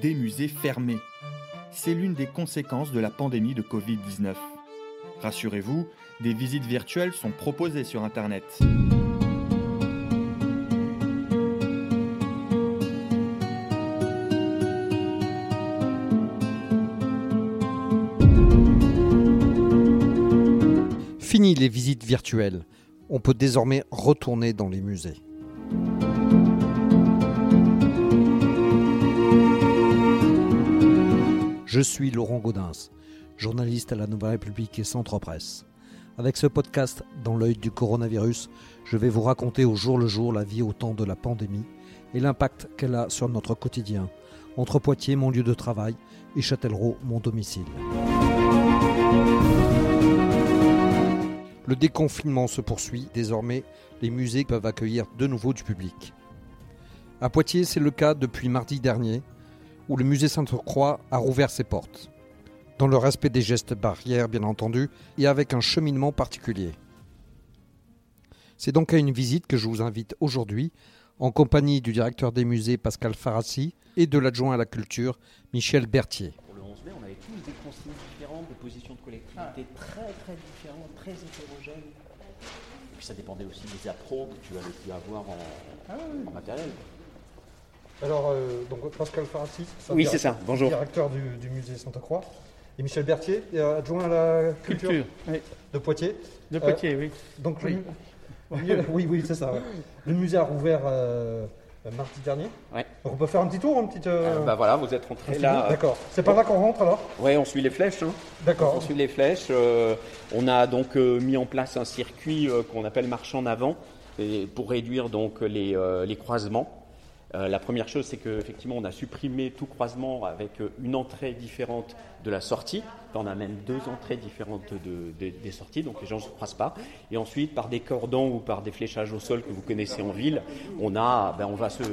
des musées fermés. C'est l'une des conséquences de la pandémie de Covid-19. Rassurez-vous, des visites virtuelles sont proposées sur Internet. Fini les visites virtuelles. On peut désormais retourner dans les musées. Je suis Laurent Gaudens, journaliste à la Nouvelle République et Centre Presse. Avec ce podcast Dans l'œil du coronavirus, je vais vous raconter au jour le jour la vie au temps de la pandémie et l'impact qu'elle a sur notre quotidien, entre Poitiers, mon lieu de travail, et Châtellerault, mon domicile. Le déconfinement se poursuit. Désormais, les musées peuvent accueillir de nouveau du public. À Poitiers, c'est le cas depuis mardi dernier, où le musée Sainte-Croix a rouvert ses portes. Dans le respect des gestes barrières, bien entendu, et avec un cheminement particulier. C'est donc à une visite que je vous invite aujourd'hui, en compagnie du directeur des musées Pascal Farassi et de l'adjoint à la culture Michel Berthier. Pour le 11 mai, on avait tous des consignes différentes, des positions de collectivité très très différentes, très hétérogènes. Et puis ça dépendait aussi des appros que tu avais pu avoir en, en matériel. Alors, euh, donc Pascal Farassi, Oui, c'est ça. Bonjour. directeur du, du musée Sainte-Croix, et Michel Berthier, euh, adjoint à la culture, Culture, oui. de Poitiers. De Poitiers, oui. Donc, Oui. le, oui, oui, c'est ça. ouais. Le musée a rouvert euh, mardi dernier. Ouais. Donc, on peut faire un petit tour, un petit. euh, Euh, bah voilà, vous êtes petit là. D'accord. C'est par là qu'on rentre alors Ouais, on suit les flèches. Hein. D'accord. On suit les flèches. euh, on a donc euh, mis en place un circuit euh, qu'on appelle marche en avant et pour réduire donc les, euh, les croisements. Euh, la première chose, c'est qu'effectivement, on a supprimé tout croisement avec euh, une entrée différente de la sortie. On a même deux entrées différentes de- de- des sorties, donc les gens ne se croisent pas. Et ensuite, par des cordons ou par des fléchages au sol que vous connaissez en ville, on, a, ben, on va se,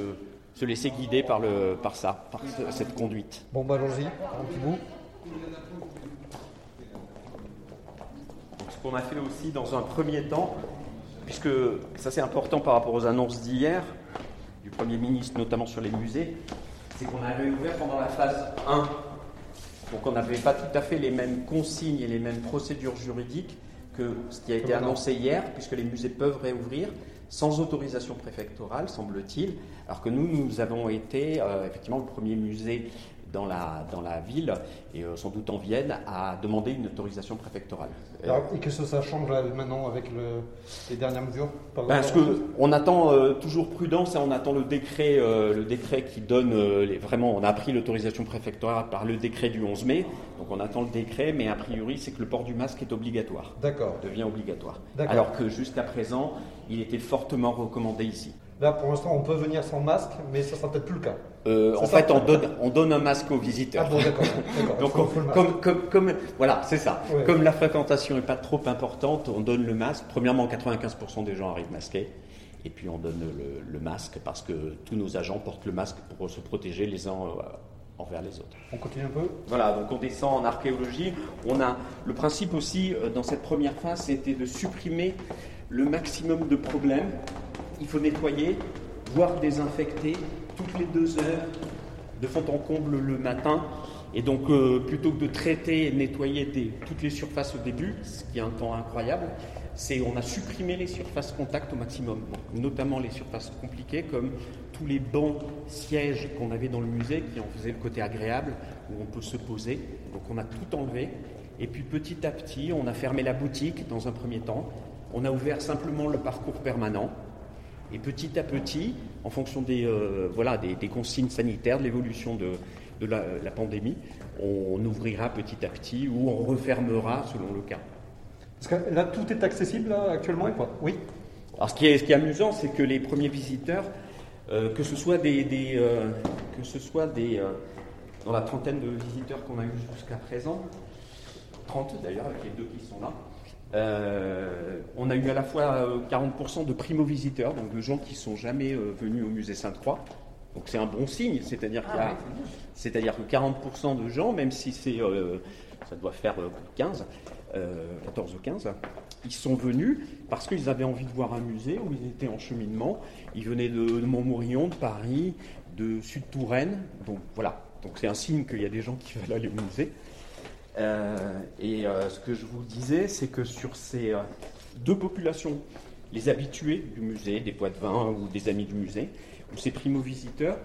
se laisser guider par, le, par ça, par ce- cette conduite. Bon, bah allons-y, un petit bout. Donc, ce qu'on a fait aussi dans un premier temps, puisque ça c'est important par rapport aux annonces d'hier, du Premier ministre notamment sur les musées, c'est qu'on avait ouvert pendant la phase 1. Donc on n'avait pas tout à fait les mêmes consignes et les mêmes procédures juridiques que ce qui a été annoncé hier, puisque les musées peuvent réouvrir sans autorisation préfectorale, semble-t-il, alors que nous, nous avons été euh, effectivement le premier musée dans la, dans la ville, et euh, sans doute en Vienne, à demander une autorisation préfectorale. Euh, Alors, et que ça change là, maintenant avec le- les dernières mesures Ben, Parce que on attend euh, toujours prudence et on attend le décret, euh, le décret qui donne euh, les, vraiment. On a pris l'autorisation préfectorale par le décret du 11 mai, donc on attend le décret, mais a priori c'est que le port du masque est obligatoire, D'accord. devient obligatoire. D'accord. Alors que jusqu'à présent, il était fortement recommandé ici. Là, pour l'instant, on peut venir sans masque, mais ça sera peut-être plus le cas. Euh, en fait, on donne, on donne un masque aux Ah visiteurs. bon, d'accord. Donc, on- comme, comme, comme- voilà, c'est ça. Ouais. Comme la fréquentation n'est pas trop importante, on donne le masque. Premièrement, 95% des gens arrivent masqués. Et puis, on donne le, le masque parce que tous nos agents portent le masque pour se protéger les uns euh, envers les autres. On continue un peu Voilà, donc on descend en archéologie. On a le principe aussi euh, dans cette première phase, c'était de supprimer le maximum de problèmes. Il faut nettoyer, voire désinfecter toutes les deux heures de fond en comble le matin. Et donc, euh, plutôt que de traiter et nettoyer toutes les surfaces au début, ce qui est un temps incroyable, c'est on a supprimé les surfaces contact au maximum, notamment les surfaces compliquées comme tous les bancs, sièges qu'on avait dans le musée qui en faisaient le côté agréable où on peut se poser. Donc on a tout enlevé. Et puis petit à petit, on a fermé la boutique dans un premier temps. On a ouvert simplement le parcours permanent. Et petit à petit, en fonction des, euh, voilà, des, des consignes sanitaires, de l'évolution de, de la, la pandémie, on ouvrira petit à petit ou on refermera selon le cas. Parce que là, tout est accessible là, actuellement ou pas? Oui. Alors ce qui est, ce qui est amusant, c'est que les premiers visiteurs, euh, que ce soit des, des, euh, que ce soit des euh, dans la trentaine de visiteurs qu'on a eu jusqu'à présent, 30 d'ailleurs avec les deux qui sont là, euh, on a eu à la fois euh, 40% de primo-visiteurs, donc de gens qui sont jamais euh, venus au musée Sainte-Croix. Donc c'est un bon signe, c'est-à-dire qu'il y a, c'est-à-dire que 40% de gens, même si c'est, euh, ça doit faire euh, 15, euh, 14 ou 15, ils sont venus parce qu'ils avaient envie de voir un musée où ils étaient en cheminement. Ils venaient de, de Montmorillon, de Paris, de Sud-Touraine. Donc voilà, Donc c'est un signe qu'il y a des gens qui veulent aller au musée. Euh, et euh, ce que je vous disais, c'est que sur ces euh, deux populations, les habitués du musée, des poids de vin ou des amis du musée, ou ces primo-visiteurs,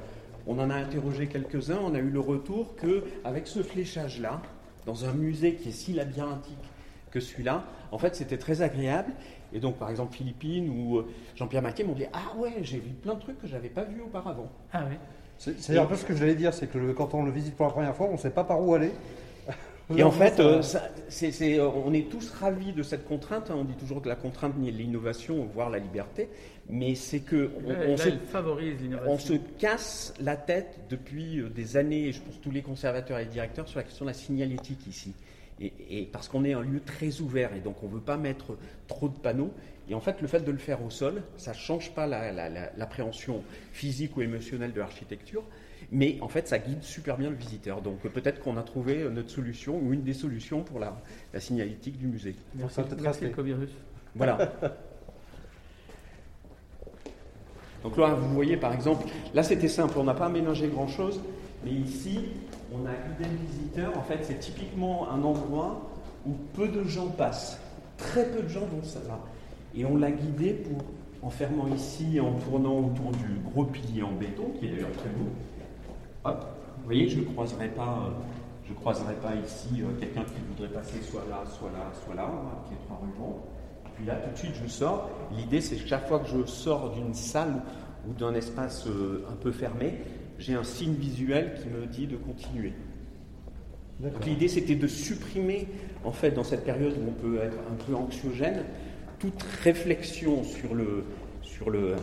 on en a interrogé quelques-uns, on a eu le retour que avec ce fléchage-là, dans un musée qui est si labyrinthique que celui-là, en fait, c'était très agréable. Et donc, par exemple, Philippine ou Jean-Pierre Maquet m'ont dit Ah ouais, j'ai vu plein de trucs que je n'avais pas vus auparavant. Ah oui. C'est un peu ce que j'allais dire, c'est que quand on le visite pour la première fois, on ne sait pas par où aller. Et en fait, euh, euh, on est tous ravis de cette contrainte. Hein. On dit toujours que la contrainte nie l'innovation, voire la liberté. Mais c'est que on, se, favorise on se casse la tête depuis euh, des années, et je pense tous les conservateurs et directeurs, sur la question de la signalétique ici. Et, parce qu'on est un lieu très ouvert et donc on ne veut pas mettre trop de panneaux. Et en fait, le fait de le faire au sol, ça ne change pas l'appréhension physique ou émotionnelle de l'architecture, mais en fait, ça guide super bien le visiteur. Donc peut-être qu'on a trouvé notre solution ou une des solutions pour la, signalétique du musée. Merci, merci Covirus. Voilà. Donc là, vous voyez par exemple, là c'était simple, on n'a pas ménagé grand-chose, mais ici, on a guidé le visiteur. En fait, c'est typiquement un endroit où peu de gens passent. Très peu de gens vont ça là. Et on l'a guidé pour, en fermant ici, en tournant autour du gros pilier en béton, qui est d'ailleurs très beau. Hop, vous voyez, je ne croiserai pas, euh, je croiserai pas ici euh, quelqu'un qui voudrait passer soit là, soit là, soit là, qui est trois rubans. Puis là, tout de suite, je sors. L'idée, c'est que chaque fois que je sors d'une salle ou d'un espace euh, un peu fermé, j'ai un signe visuel qui me dit de continuer. L'idée, c'était de supprimer, en fait, dans cette période où on peut être un peu anxiogène, toute réflexion sur le, sur le,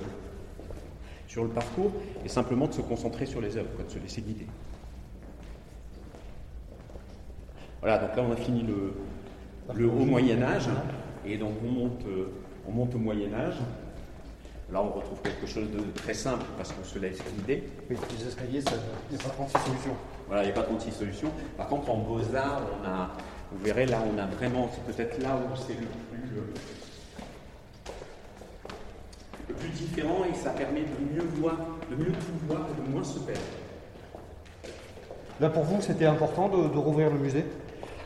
sur le parcours et simplement de se concentrer sur les œuvres, de se laisser guider. Voilà, donc là on a fini le, le haut Moyen Âge et donc on monte, on monte au Moyen Âge. Là on retrouve quelque chose de très simple parce qu'on se laisse guider. Oui, les escaliers, il n'y a pas 36 solutions. Voilà, il n'y a pas 36 solutions. Par contre en Beaux-Arts, on a, vous verrez là on a vraiment, c'est peut-être là où c'est le plus le plus différent et ça permet de mieux voir, de mieux tout voir et de moins se perdre. Là pour vous, c'était important de, rouvrir le musée?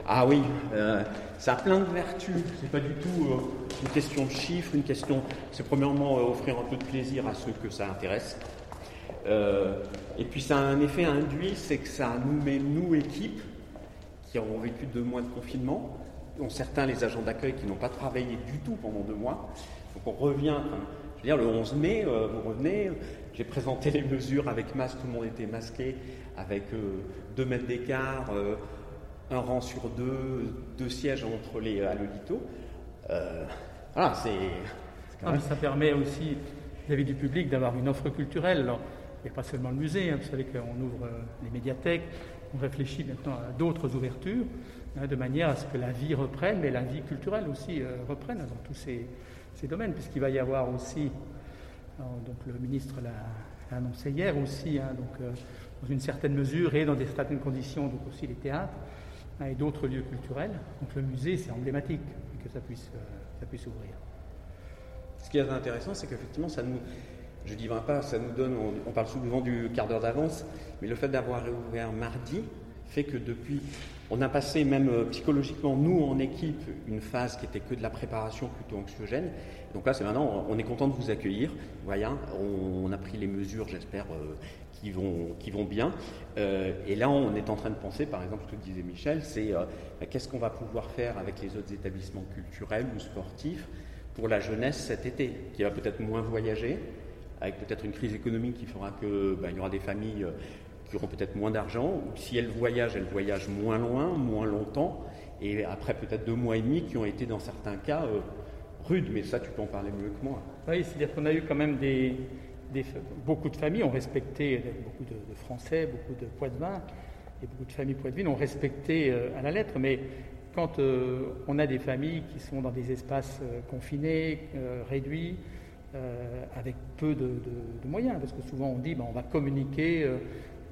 Ah oui, euh, ça a plein de vertus. C'est pas du tout euh, une question de chiffres, une question. C'est premièrement euh, offrir un peu de plaisir à ceux que ça intéresse. et puis ça a un effet induit, c'est que ça nous met, nous, équipes, qui avons vécu deux mois de confinement, dont certains les agents d'accueil qui n'ont pas travaillé du tout pendant deux mois. Donc on revient, dire, le 11 mai, euh, vous revenez, j'ai présenté les mesures avec masque, tout le monde était masqué, avec euh, deux mètres d'écart, euh, un rang sur deux, deux sièges entre les à voilà, c'est. Ah, ça permet aussi, vis-à-vis du public, d'avoir une offre culturelle. Alors, il n'y a pas seulement le musée, hein, vous savez qu'on ouvre les médiathèques, on réfléchit maintenant à d'autres ouvertures, hein, de manière à ce que la vie reprenne, mais la vie culturelle aussi reprenne dans tous ces, ces domaines, puisqu'il va y avoir aussi, donc le ministre l'a annoncé hier aussi, hein, donc, euh, dans une certaine mesure et dans des certaines conditions, donc aussi les théâtres hein, et d'autres lieux culturels. Donc le musée, c'est emblématique que ça puisse, euh, ça puisse ouvrir. Ce qui est intéressant, c'est qu'effectivement, ça nous, je dis pas, ça nous donne, on, parle souvent du quart d'heure d'avance, mais le fait d'avoir réouvert mardi fait que depuis on a passé même euh, psychologiquement, nous en équipe, une phase qui était que de la préparation plutôt anxiogène. Donc là, c'est maintenant, on est content de vous accueillir. Voyez, on, a pris les mesures, j'espère, euh, qui, vont, bien. Euh, et là, on est en train de penser, par exemple, ce que disait Michel, c'est bah, qu'est-ce qu'on va pouvoir faire avec les autres établissements culturels ou sportifs pour la jeunesse cet été, qui va peut-être moins voyager, avec peut-être une crise économique qui fera qu'il bah, y aura des familles qui auront peut-être moins d'argent, ou si elles voyagent, elles voyagent moins loin, moins longtemps, et après peut-être deux mois et demi qui ont été dans certains cas euh, rudes, mais ça tu peux en parler mieux que moi. Oui, c'est-à-dire qu'on a eu quand même des, beaucoup de familles ont respecté, beaucoup de, Français, beaucoup de Poitevins, et beaucoup de familles Poitevines ont respecté euh, à la lettre, mais quand euh, on a des familles qui sont dans des espaces confinés, réduits, avec peu de, moyens, parce que souvent on dit ben, on va communiquer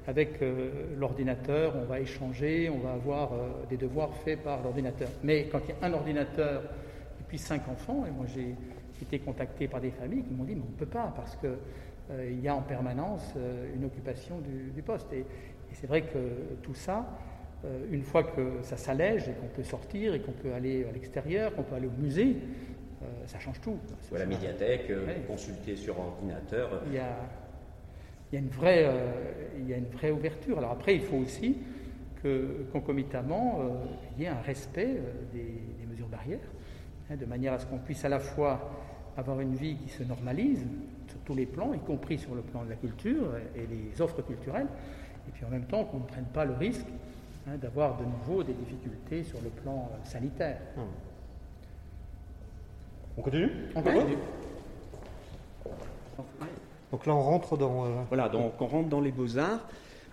avec euh, l'ordinateur, on va échanger, on va avoir euh, des devoirs faits par l'ordinateur. Mais quand il y a un ordinateur et puis cinq enfants, et moi j'ai été contacté par des familles qui m'ont dit mais on ne peut pas parce qu'il euh, y a en permanence une occupation du, poste. Et, Et c'est vrai que tout ça, euh, une fois que ça s'allège et qu'on peut sortir et qu'on peut aller à l'extérieur, qu'on peut aller au musée, euh, ça change tout. Ou à la médiathèque, euh, consulter sur ordinateur. Il y a, il y a une vraie, euh, il y a une vraie ouverture. Alors après, il faut aussi que concomitamment, euh, il y ait un respect euh, des, des mesures barrières, hein, de manière à ce qu'on puisse à la fois avoir une vie qui se normalise sur tous les plans, y compris sur le plan de la culture et les offres culturelles, et puis en même temps qu'on ne prenne pas le risque hein, d'avoir de nouveau des difficultés sur le plan sanitaire. On continue? On continue. Donc là, on rentre dans. euh, Voilà, donc on rentre dans les beaux-arts.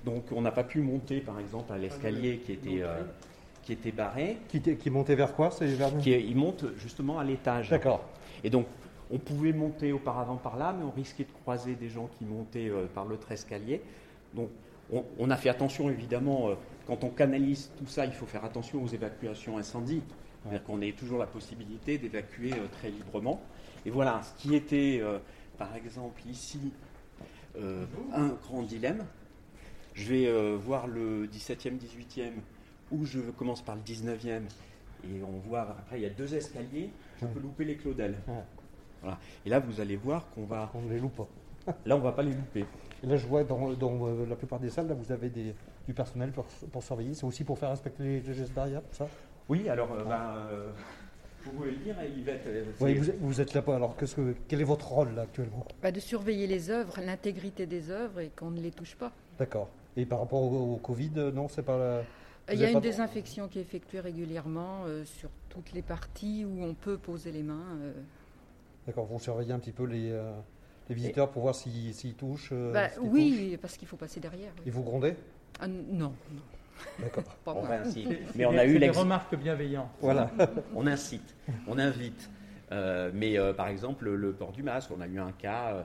Donc on n'a pas pu monter, par exemple, à l'escalier qui était, euh, qui était barré. qui, qui montait vers quoi C'est vers. Qui il monte justement à l'étage. D'accord. Et donc, on pouvait monter auparavant par là, mais on risquait de croiser des gens qui montaient euh, par l'autre escalier. Donc, on, on a fait attention, évidemment, quand on canalise tout ça, il faut faire attention aux évacuations incendies. C'est-à-dire qu'on ait toujours la possibilité d'évacuer très librement. Et voilà, ce qui était, par exemple, ici, euh, un grand dilemme. Je vais euh, voir le 17e, 18e, ou je commence par le 19e, et on voit, après, il y a deux escaliers, je peux louper les Claudel. Ouais. Voilà. Et là, vous allez voir qu'on va. On ne les loupe pas. Là, on va pas les louper. Et là, je vois dans, dans, euh, la plupart des salles, là, vous avez des, du personnel pour, pour surveiller. C'est aussi pour faire respecter les, les gestes barrières, ça? Oui, alors, ben, vous pouvez le dire, hein, Yvette. euh, Oui, vous, êtes- vous êtes là. Alors, que, quel est votre rôle là actuellement? Bah, de surveiller les œuvres, l'intégrité des œuvres et qu'on ne les touche pas. D'accord. Et par rapport au, au Covid, euh, non, c'est pas. la- Il Vous y a une désinfection qui est effectuée régulièrement euh, sur toutes les parties où on peut poser les mains. euh. D'accord. Vous surveillez un petit peu les, euh, les visiteurs pour voir s'ils touchent. euh, Bah, touchent. oui, parce qu'il faut passer derrière. oui. Et vous grondez? Ah, non, non, D'accord. si. C'est Mais on a eu des remarques bienveillantes. Voilà. on incite, on invite. Euh, mais euh, par exemple, le, port du masque, on a eu un cas, euh,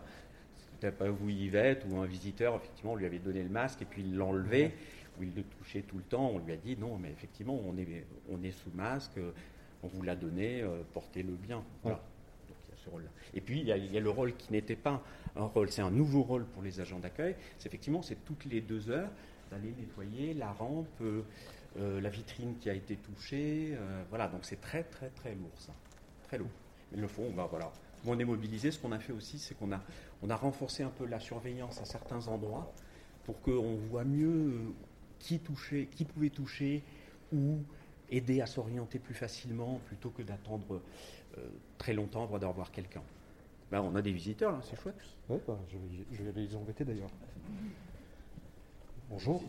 c'était pas vous Yvette, où un visiteur, effectivement, on lui avait donné le masque et puis il l'enlevait, où il le touchait tout le temps. On lui a dit non, mais effectivement, on est, on est sous masque, on vous l'a donné, euh, portez-le bien. Voilà. Donc il y a ce rôle-là. Et puis il y, a, il y a le rôle qui n'était pas un rôle, c'est un nouveau rôle pour les agents d'accueil. C'est effectivement, c'est toutes les deux heures d'aller nettoyer la rampe, euh, euh, la vitrine qui a été touchée. euh, voilà, donc c'est très très très lourd ça, très lourd. Ils le font, ben voilà. On est mobilisé. Ce qu'on a fait aussi, c'est qu'on a, on a renforcé un peu la surveillance à certains endroits pour qu'on voit mieux qui touchait, qui pouvait toucher ou aider à s'orienter plus facilement plutôt que d'attendre très longtemps avant d'avoir voir quelqu'un. Ben, on a des visiteurs, là, c'est chouette. Ouais, bah, je, je vais les embêter d'ailleurs. Bonjour.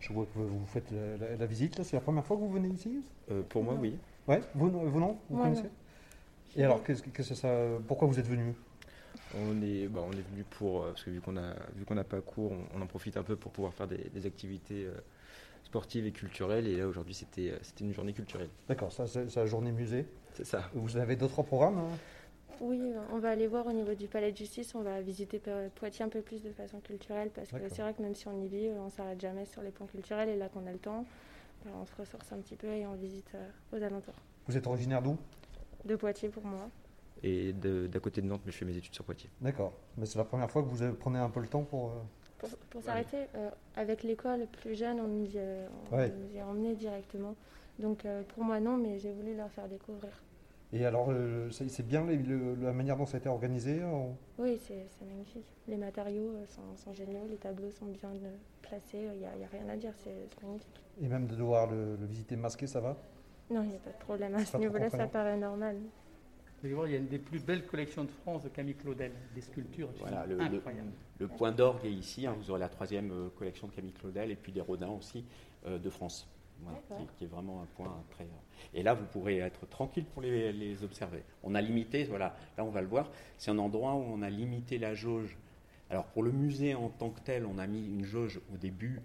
Je vois que vous faites la, la- la visite, là. C'est la première fois que vous venez ici Euh, pour moi, oui. Ouais, vous, non- vous non Vous Moi, connaissez. Et alors, qu'est-ce que qu'est-ce que ça, pourquoi vous êtes venu? On est, bah, on est venu pour, euh, parce que vu qu'on a, vu qu'on n'a pas cours, on, on en profite un peu pour pouvoir faire des, des activités euh, sportives et culturelles. Et là aujourd'hui c'était, c'était une journée culturelle. D'accord, ça c'est c'est la journée musée. C'est ça. Vous avez d'autres programmes hein? Oui, on va aller voir au niveau du palais de justice, on va visiter Po- Poitiers un peu plus de façon culturelle parce que c'est vrai que même si on y vit, on s'arrête jamais sur les points culturels et là qu'on a le temps, ben, on se ressource un petit peu et on visite euh, aux alentours. Vous êtes originaire d'où? De Poitiers pour moi. Et de- d'à côté de Nantes, mais je fais mes études sur Poitiers. D'accord. Mais c'est la première fois que vous euh, prenez un peu le temps pour. euh, Pour, pour s'arrêter, euh, avec l'école plus jeune, on nous y, euh, on Ouais. nous y a emmenés directement. Donc euh, pour moi non, mais j'ai voulu leur faire découvrir. Et alors, euh, c'est bien les- le- la manière dont ça a été organisé on- Oui, c'est magnifique. Les matériaux euh, sont, sont géniaux, les tableaux sont bien euh, placés, il n'y a, rien à dire, c'est magnifique. Et même de devoir le, le visiter masqué, ça va? Non, il n'y a pas de problème à ce niveau-là, ça paraît normal. Vous allez voir, il y a une des plus belles collections de France de Camille Claudel, des sculptures Voilà, le- le-. Le point d'orgue est ici. hein, vous aurez la troisième euh, collection de Camille Claudel et puis des Rodins aussi euh, de France. Voilà, qui, qui est vraiment un point très. euh, Et là, vous pourrez être tranquille pour les, les observer. On a limité, voilà, là on va le voir, c'est un endroit où on a limité la jauge. Alors pour le musée en tant que tel, on a mis une jauge au début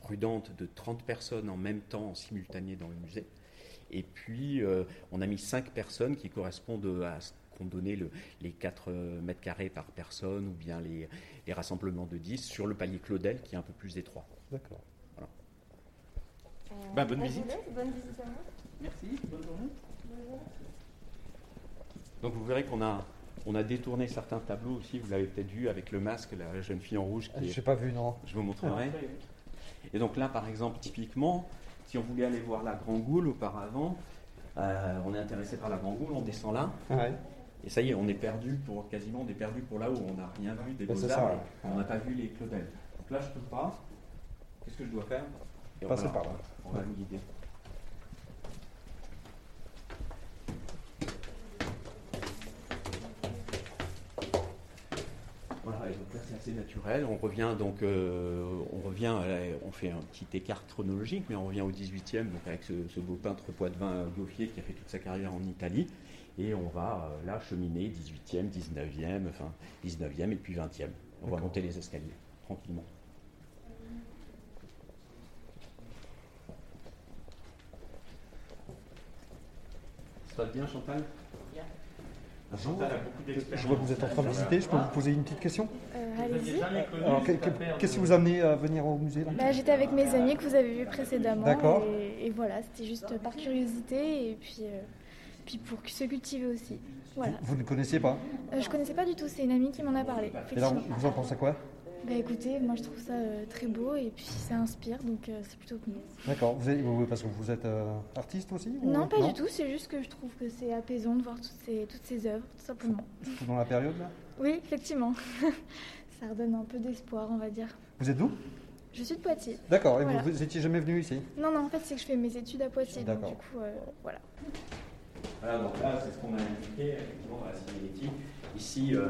prudente de 30 personnes en même temps, en simultané dans le musée. Et puis, euh, on a mis 5 personnes qui correspondent à ce qu'ont donné le- les 4 euh, mètres carrés par personne ou bien les, les rassemblements de 10 sur le palier Claudel qui est un peu plus étroit. D'accord. Ben, bonne visite. Bonne visite à moi. Merci, bonne journée. Donc vous verrez qu'on a, on a détourné certains tableaux aussi, vous l'avez peut-être vu avec le masque, la jeune fille en rouge Ah, qui Je n'ai pas vu, non. Je vous montrerai. Et donc là, par exemple, typiquement, si on voulait aller voir la Grand Goule auparavant, euh, on est intéressé par la Grand Goule, on descend là. Ouais. Et ça y est, on est perdu pour quasiment, on est perdu pour là où on n'a rien vu des Ben, beaux-arts. ouais. On n'a pas vu les Claudel. Donc là, je peux pas. Qu'est-ce que je dois faire? Et on Passer va- par là. On va me guider. Voilà, et donc là c'est assez naturel. On revient donc, euh, on revient, à la- on fait un petit écart chronologique, mais on revient au 18e, donc avec ce, ce beau peintre poitevin Gauffier qui a fait toute sa carrière en Italie, et on va euh, là cheminer 18e, 19e, enfin 19e et puis 20e. On va monter les escaliers tranquillement. Ça va bien, Chantal? Chantal a beaucoup d'expérience. Je vois que vous êtes en train de visiter, je peux vous poser une petite question? Euh, Allez-y. Alors, qu'est-ce qui vous a amené à venir au musée Bah, J'étais avec mes amis que vous avez vus précédemment. D'accord. Et, et voilà, c'était juste par curiosité et puis, euh, puis pour se cultiver aussi. Voilà. Vous ne connaissiez pas? Euh, je connaissais pas du tout, c'est une amie qui m'en a parlé. Et là, vous en pensez quoi? Bah écoutez, moi je trouve ça euh, très beau et puis ça inspire donc euh, c'est plutôt cool. D'accord, vous êtes- parce que vous êtes euh, artiste aussi ou- Non, pas du tout, c'est juste que je trouve que c'est apaisant de voir toutes ces, toutes ces œuvres, tout simplement. Surtout dans la période là? Oui, effectivement. ça redonne un peu d'espoir, on va dire. Vous êtes d'où? Je suis de Poitiers. D'accord, et Voilà. vous, vous étiez jamais venu ici? Non, non, en fait, c'est que je fais mes études à Poitiers, donc D'accord. du coup, euh, voilà. Voilà, donc là, c'est ce qu'on a indiqué, effectivement, dans la. Ici, euh,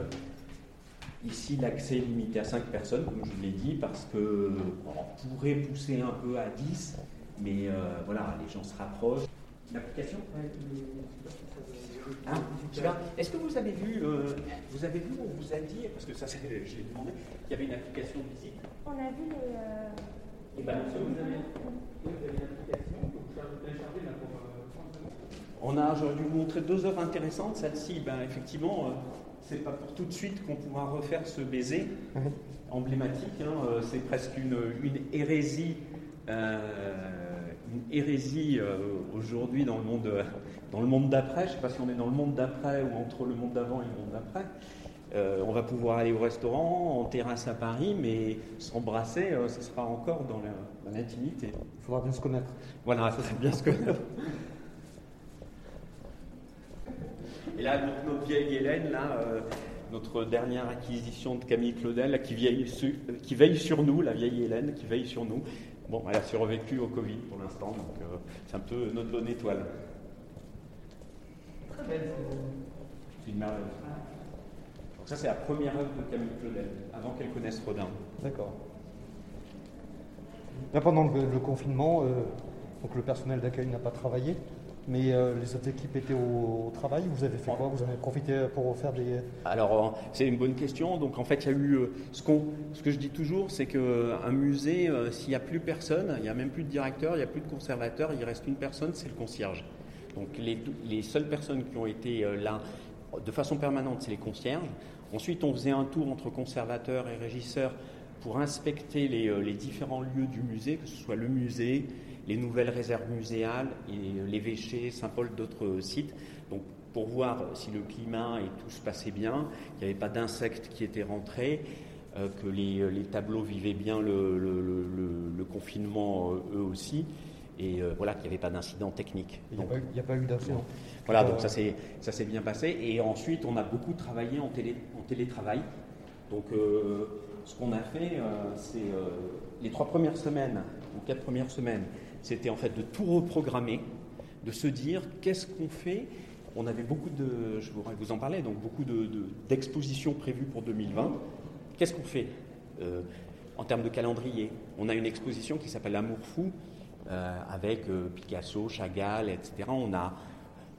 ici l'accès est limité à 5 personnes, comme je vous l'ai dit, parce que on pourrait pousser un peu à 10, mais euh, voilà, les gens se rapprochent. L'application Ah, super. Est-ce que vous avez vu, euh, vous avez vu, on vous a dit, parce que ça, c'est- je l'ai demandé, qu'il y avait une application de visite On a vu les. euh, Et ben, ça, vous avez, On a, j'aurais dû vous montrer deux œuvres intéressantes. Celle-ci, ben, effectivement, euh, c'est pas pour tout de suite qu'on pourra refaire ce baiser emblématique. hein, euh, c'est presque une, une hérésie, euh, une hérésie euh, aujourd'hui dans le monde, dans le monde d'après. Je ne sais pas si on est dans le monde d'après ou entre le monde d'avant et le monde d'après. Euh, on va pouvoir aller au restaurant, en terrasse à Paris, mais s'embrasser, euh, ce sera encore dans l'intimité. Il faudra bien se connaître. Voilà, ça serait bien ce que. Et là, notre vieille Hélène, là, euh, notre dernière acquisition de Camille Claudel, là, qui, veille su- qui veille sur nous, la vieille Hélène, qui veille sur nous. Bon, elle a survécu au Covid pour l'instant, donc euh, c'est un peu notre bonne étoile. C'est une merveille. Donc ça, c'est la première œuvre de Camille Claudel, avant qu'elle connaisse Rodin. D'accord. Là, pendant le, le confinement, euh, donc le personnel d'accueil n'a pas travaillé, mais euh, les autres équipes étaient au, travail. Vous avez fait quoi? Vous avez profité pour faire des. Alors, euh, c'est une bonne question. Donc, en fait, il y a eu. euh, Ce, qu'on- ce que je dis toujours, c'est qu'un musée, s'il n'y a plus personne, il n'y a même plus de directeur, il n'y a plus de conservateur, il reste une personne, c'est le concierge. Donc, les, les seules personnes qui ont été là de façon permanente, c'est les concierges. Ensuite, on faisait un tour entre conservateurs et régisseurs pour inspecter les, les différents lieux du musée, que ce soit le musée, les nouvelles réserves muséales, et l'évêché, Saint-Paul, d'autres sites. Donc, pour voir si le climat et tout se passait bien, qu'il n'y avait pas d'insectes qui étaient rentrés, euh, que les, les tableaux vivaient bien le, le- le- le- le confinement euh, eux aussi, et euh, voilà, qu'il n'y avait pas d'incident technique. Il n'y a, pas eu- il y a pas eu d'incident. voilà, donc ça s'est ça s'est bien passé. Et ensuite, on a beaucoup travaillé en, télé, en télétravail. Donc, ce qu'on a fait, c'est les trois premières semaines, ou quatre premières semaines, c'était en fait de tout reprogrammer, de se dire qu'est-ce qu'on fait? On avait beaucoup de, je vous en parler, donc beaucoup de- de- d'expositions prévues pour 2020. Qu'est-ce qu'on fait? Euh, en termes de calendrier On a une exposition qui s'appelle L'amour fou, euh, avec euh, Picasso, Chagall, etc. On a,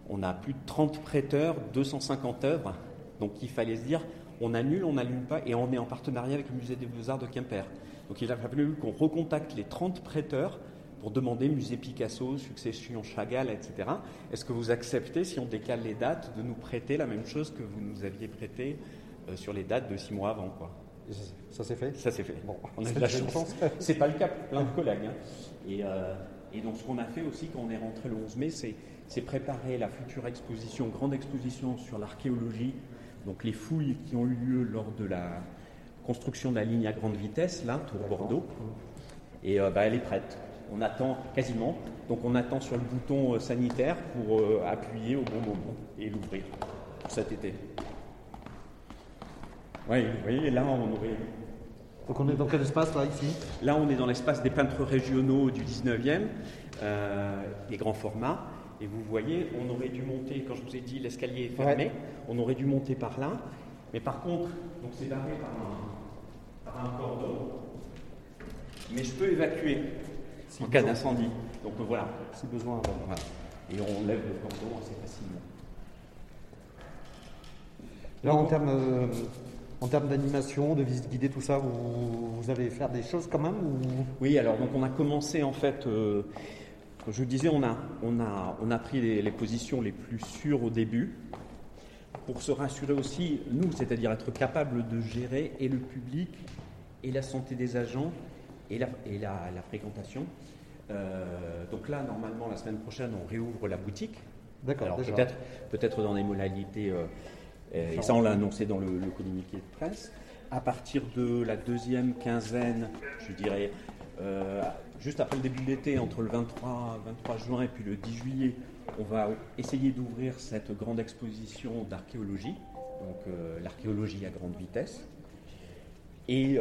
on a plus de 30 prêteurs, 250 œuvres. Donc il fallait se dire, on annule, on n'annule pas, et on est en partenariat avec le musée des Beaux-Arts de Quimper. Donc il a fallu qu'on recontacte les 30 prêteurs pour demander musée Picasso, succession Chagall, etc. Est-ce que vous acceptez, si on décale les dates, de nous prêter la même chose que vous nous aviez prêté euh, sur les dates de six mois avant quoi? Ça, s'est fait? Ça s'est fait. Bon, on a de la chance. chance. C'est pas le cas pour plein de collègues. hein. Et, euh, et donc ce qu'on a fait aussi quand on est rentré le 11 mai, c'est, préparer la future exposition, grande exposition sur l'archéologie, donc les fouilles qui ont eu lieu lors de la construction de la ligne à grande vitesse, là, Tour Bordeaux. Et bah, elle est prête. On attend quasiment. Donc on attend sur le bouton sanitaire pour appuyer au bon moment et l'ouvrir cet été. Oui, vous voyez, là on aurait donc on est dans quel espace là ici? Là on est dans l'espace des peintres régionaux du 19e, euh, des grands formats. Et vous voyez, on aurait dû monter, quand je vous ai dit l'escalier est fermé, on aurait dû monter par là. Mais par contre, donc c'est barré par un, cordon. Mais je peux évacuer en cas d'incendie. Donc voilà. Si besoin. Et on lève le cordon assez facilement. Là, en termes euh, en termes d'animation, de visite guidée, tout ça, vous, allez faire des choses quand même Oui, alors donc on a commencé en fait, euh, je vous disais, on a, on a, on a pris les, positions les plus sûres au début pour se rassurer aussi, nous, c'est-à-dire être capable de gérer et le public et la santé des agents et la, et la, fréquentation. Euh, donc là, normalement, la semaine prochaine, on réouvre la boutique. D'accord. Alors peut-être, peut-être dans des modalités euh, et ça, on l'a annoncé dans le, communiqué de presse. À partir de la deuxième quinzaine, je dirais, euh, juste après le début de l'été, entre le 23, 23 juin et puis le 10 juillet, on va essayer d'ouvrir cette grande exposition d'archéologie, donc l'archéologie à grande vitesse. Et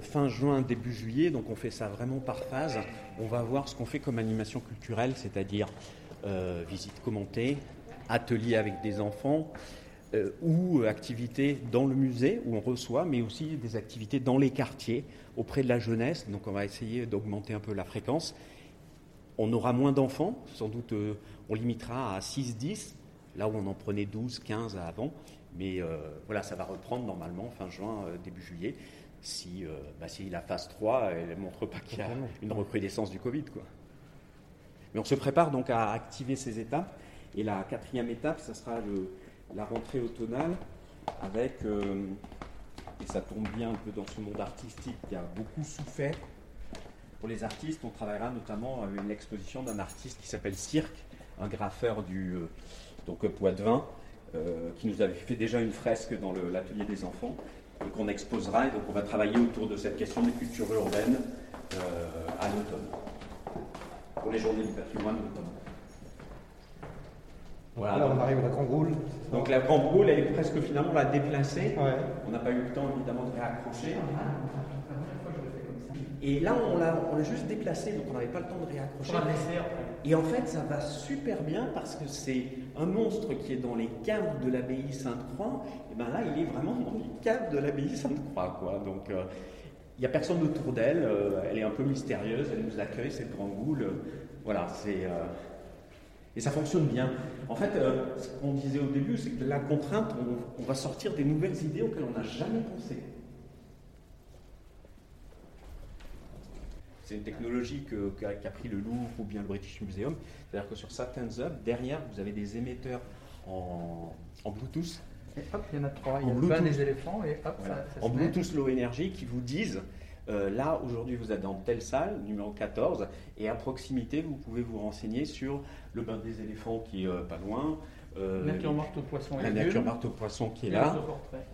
fin juin, début juillet, donc on fait ça vraiment par phase, on va voir ce qu'on fait comme animation culturelle, c'est-à-dire visite commentée, atelier avec des enfants, euh, ou activités dans le musée où on reçoit, mais aussi des activités dans les quartiers auprès de la jeunesse. Donc on va essayer d'augmenter un peu la fréquence. On aura moins d'enfants, sans doute euh, on limitera à 6-10, là où on en prenait 12, 15 avant. Mais euh, voilà, ça va reprendre normalement fin juin, début juillet, si, bah, si la phase 3 ne montre pas qu'il y a une recrudescence du Covid. Quoi. Mais on se prépare donc à activer ces étapes. Et la quatrième étape, ce sera le, la rentrée automnale avec, euh, et ça tombe bien un peu dans ce monde artistique qui a beaucoup souffert. Pour les artistes, on travaillera notamment avec une exposition d'un artiste qui s'appelle Cirque, un graffeur du euh, donc Poitvin, euh, qui nous avait fait déjà une fresque dans l'atelier des enfants et qu'on exposera. Et donc on va travailler autour de cette question des cultures urbaines à l'automne, pour les journées du patrimoine notamment. Voilà, Là, on arrive à la grande roule. Donc la grande roule, elle est presque finalement la déplacée. On n'a pas eu le temps évidemment de réaccrocher. Et là, on l'a juste déplacé, donc on n'avait pas le temps de réaccrocher. Et en fait, ça va super bien parce que c'est un monstre qui est dans les caves de l'abbaye Sainte-Croix. Et bien là, il est vraiment dans les caves de l'abbaye Sainte-Croix. Quoi. Donc, euh, il n'y a personne autour d'elle. Euh, elle est un peu mystérieuse. Elle nous accueille, cette grande goule. Voilà, c'est. Euh, et ça fonctionne bien. En fait, euh, ce qu'on disait au début, c'est que la contrainte, on, va sortir des nouvelles idées auxquelles on n'a jamais pensé. C'est une technologie qu'a pris le Louvre ou bien le British Museum. C'est-à-dire que sur certaines œuvres, derrière, vous avez des émetteurs en, Bluetooth. Et hop, il y en a trois. Il y a Bluetooth, des éléphants et hop, ça, En Bluetooth Low Energy qui vous disent euh, là, aujourd'hui, vous êtes dans telle salle, numéro 14, et à proximité, vous pouvez vous renseigner sur le bain des éléphants qui est euh, pas loin. Euh, nature morte au poisson La nature morte au poisson qui est là.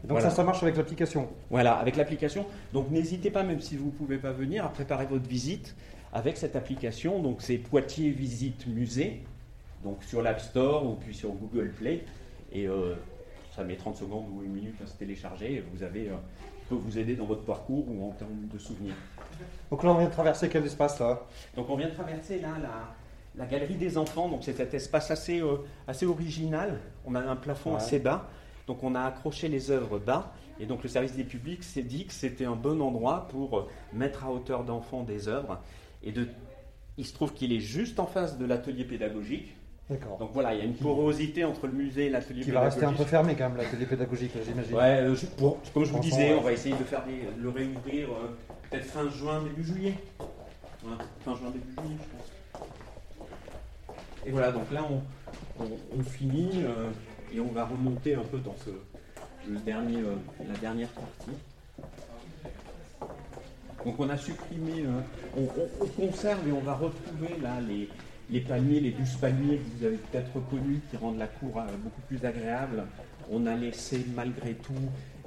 Donc ça, ça marche avec l'application Voilà, avec l'application. Donc n'hésitez pas, même si vous ne pouvez pas venir, à préparer votre visite avec cette application. Donc c'est Poitiers Visite Musée, donc sur l'App Store ou puis sur Google Play. Et ça met 30 secondes ou une minute à se télécharger. Et vous avez peut vous aider dans votre parcours ou en termes de souvenirs. Donc là, on vient de traverser quel espace là? Donc on vient de traverser là la, galerie des enfants. Donc c'est cet espace assez, euh, assez original. On a un plafond assez bas. Donc on a accroché les œuvres bas. Et donc le service des publics s'est dit que c'était un bon endroit pour euh, mettre à hauteur d'enfants des œuvres. Et de, il se trouve qu'il est juste en face de l'atelier pédagogique. Donc voilà, il y a une porosité entre le musée et l'atelier pédagogique. Qui va rester un peu fermé quand même, l'atelier pédagogique, j'imagine. Ouais, euh, comme je vous disais, on va essayer de faire le réouvrir euh, peut-être fin juin, début juillet. fin juin, début juillet, je pense. Et voilà, donc là, on, finit euh, et on va remonter un peu dans ce, le dernier, la dernière partie. Donc on a supprimé, on, on, conserve et on va retrouver là les, les paniers, les douze paniers que vous avez peut-être reconnus, qui rendent la cour euh, beaucoup plus agréable. On a laissé malgré tout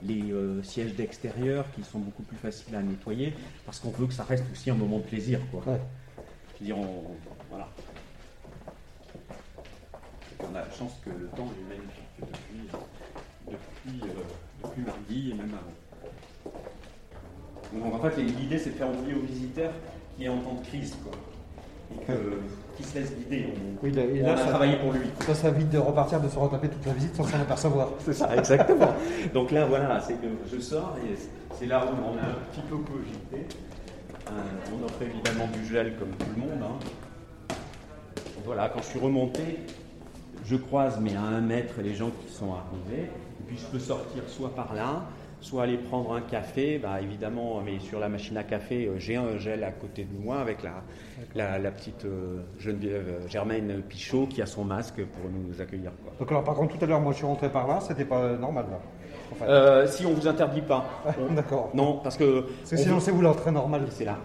les euh, sièges d'extérieur qui sont beaucoup plus faciles à nettoyer, parce qu'on veut que ça reste aussi un moment de plaisir. Quoi. Ouais. Je veux dire, on, voilà. On a la chance que le temps est magnifique depuis, depuis, euh, depuis mardi et même avant. Donc en fait, l'idée c'est de faire oublier aux visiteurs qu'il est en temps de crise, quoi. Et que- qu'il se laisse guider. On, Oui, là- et on là, a ça- travaillé pour lui. Ça, ça évite de repartir, de se retaper toute la visite sans s'en apercevoir. C'est ça, exactement. Donc là, voilà, c'est que je sors et c'est là où on a un petit peu cogité. Euh, on offre évidemment du gel comme tout le monde. hein. Voilà, quand je suis remonté, je croise, mais à un mètre, les gens qui sont arrivés. Et puis je peux sortir soit par là, soit aller prendre un café. Bah, évidemment, mais sur la machine à café, euh, j'ai un gel à côté de moi avec la, la, la petite euh, Geneviève euh, Germaine Pichot qui a son masque pour nous accueillir. quoi. Donc alors par contre tout à l'heure moi je suis rentré par là, c'était pas normal là. Euh, si on vous interdit pas. On- D'accord. Non, parce que. Parce que on sinon veut- c'est où l'entrée normale C'est là.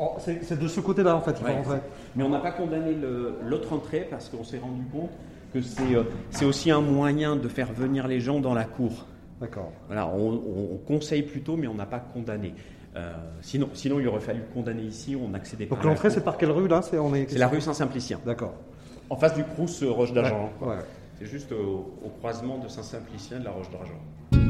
Oh, C'est de ce côté-là en fait qu'il faut rentrer. Mais on n'a pas condamné l'autre entrée parce qu'on s'est rendu compte que c'est euh, c'est aussi un moyen de faire venir les gens dans la cour. D'accord. Voilà, on, on- on conseille plutôt, mais on n'a pas condamné. Euh, sinon, sinon, il aurait fallu condamner ici, on n'accédait pas. Donc l'entrée c'est par quelle rue là C'est est. La rue Saint-Simplicien, D'accord. en face du Crous euh, Roche d'Argent. Ouais, ouais. C'est juste au, au croisement de Saint-Simplicien et de la Roche d'Argent.